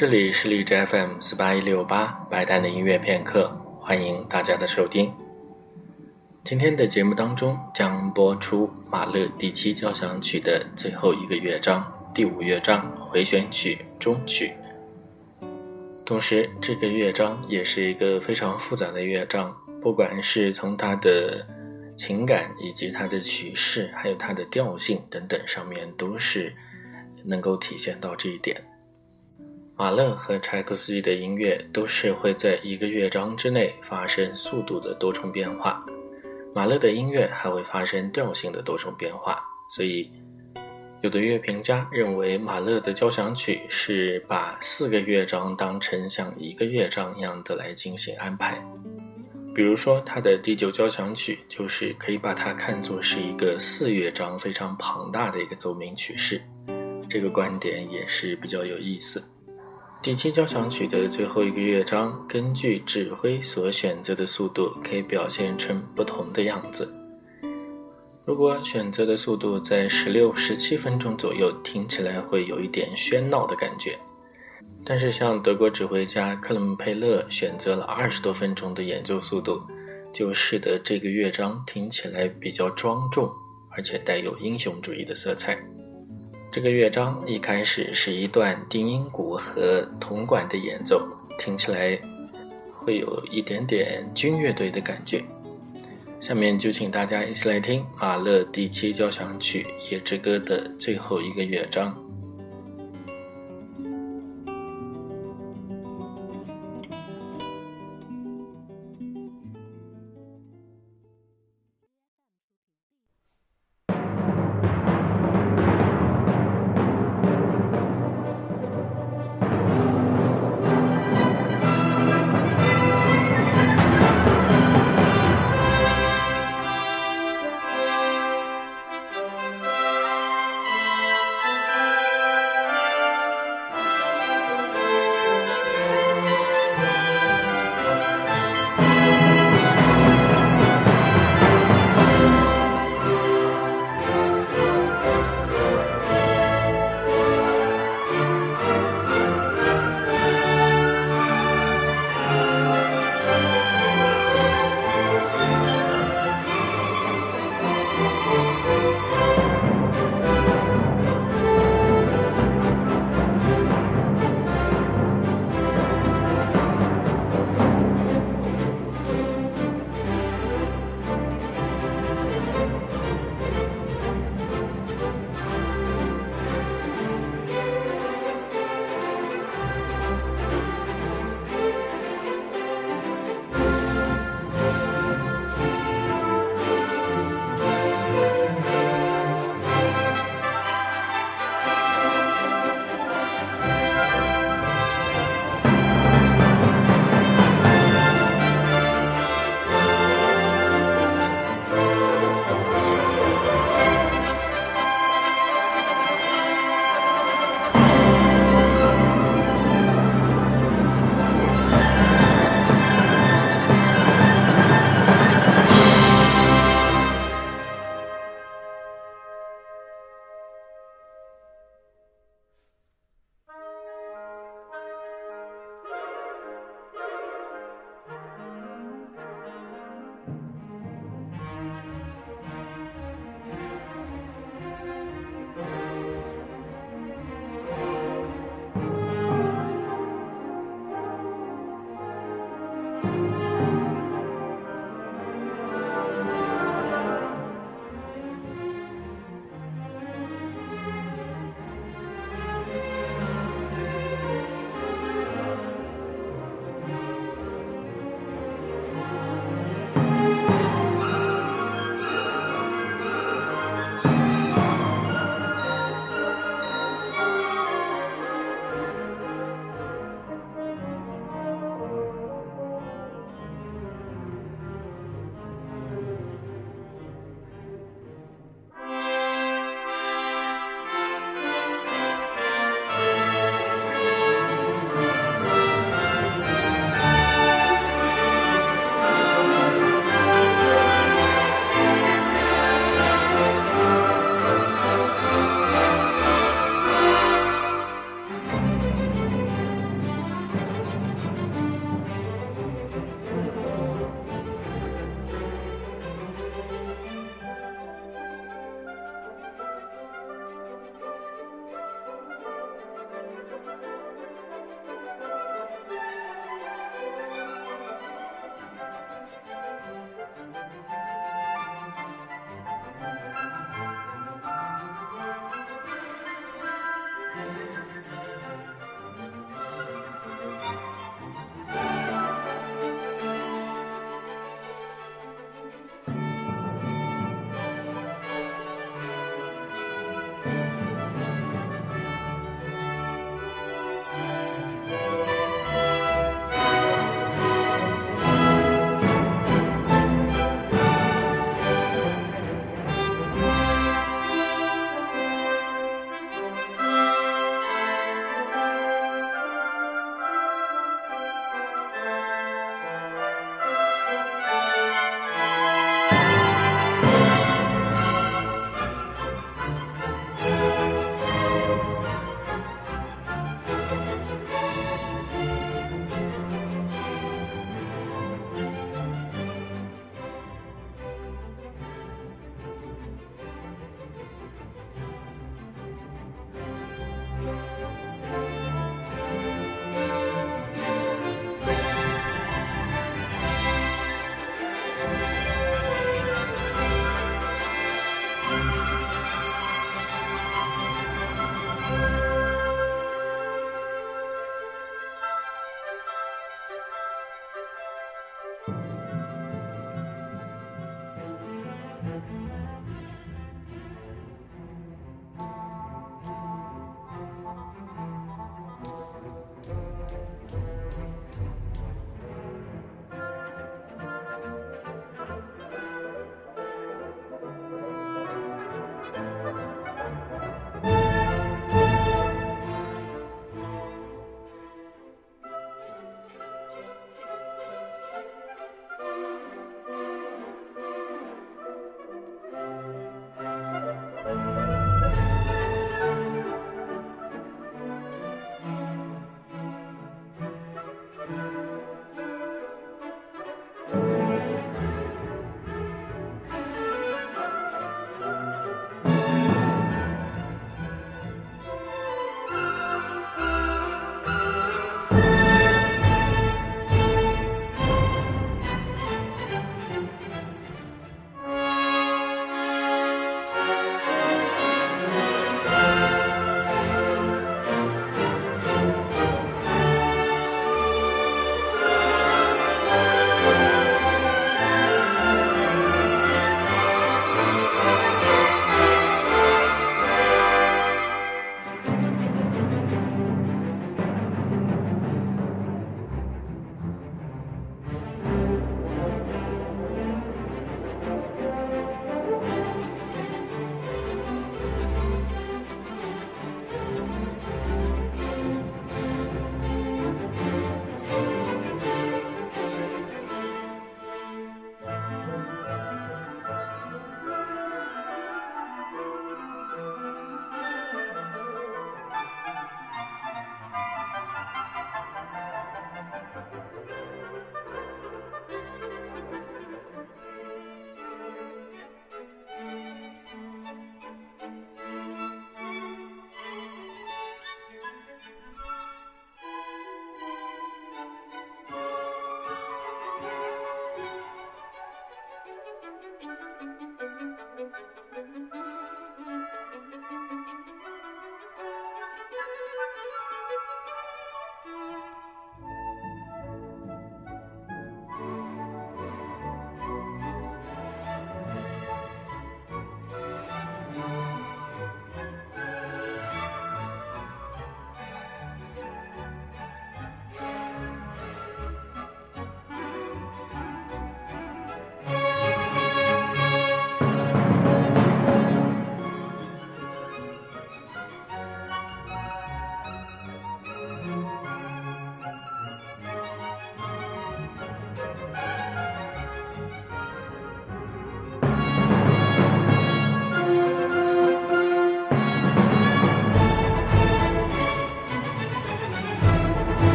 这里是荔枝 FM 四八一六八白蛋的音乐片刻，欢迎大家的收听。今天的节目当中将播出马勒第七交响曲的最后一个乐章，第五乐章回旋曲终曲。同时，这个乐章也是一个非常复杂的乐章，不管是从它的情感以及它的曲式，还有它的调性等等上面，都是能够体现到这一点。马勒和柴可夫斯基的音乐都是会在一个乐章之内发生速度的多重变化，马勒的音乐还会发生调性的多重变化，所以有的乐评家认为马勒的交响曲是把四个乐章当成像一个乐章一样的来进行安排。比如说，他的第九交响曲就是可以把它看作是一个四乐章非常庞大的一个奏鸣曲式，这个观点也是比较有意思。第七交响曲的最后一个乐章，根据指挥所选择的速度，可以表现成不同的样子。如果选择的速度在十六、十七分钟左右，听起来会有一点喧闹的感觉。但是，像德国指挥家克伦佩勒选择了二十多分钟的演奏速度，就使得这个乐章听起来比较庄重，而且带有英雄主义的色彩。这个乐章一开始是一段定音鼓和铜管的演奏，听起来会有一点点军乐队的感觉。下面就请大家一起来听马勒第七交响曲《夜之歌》的最后一个乐章。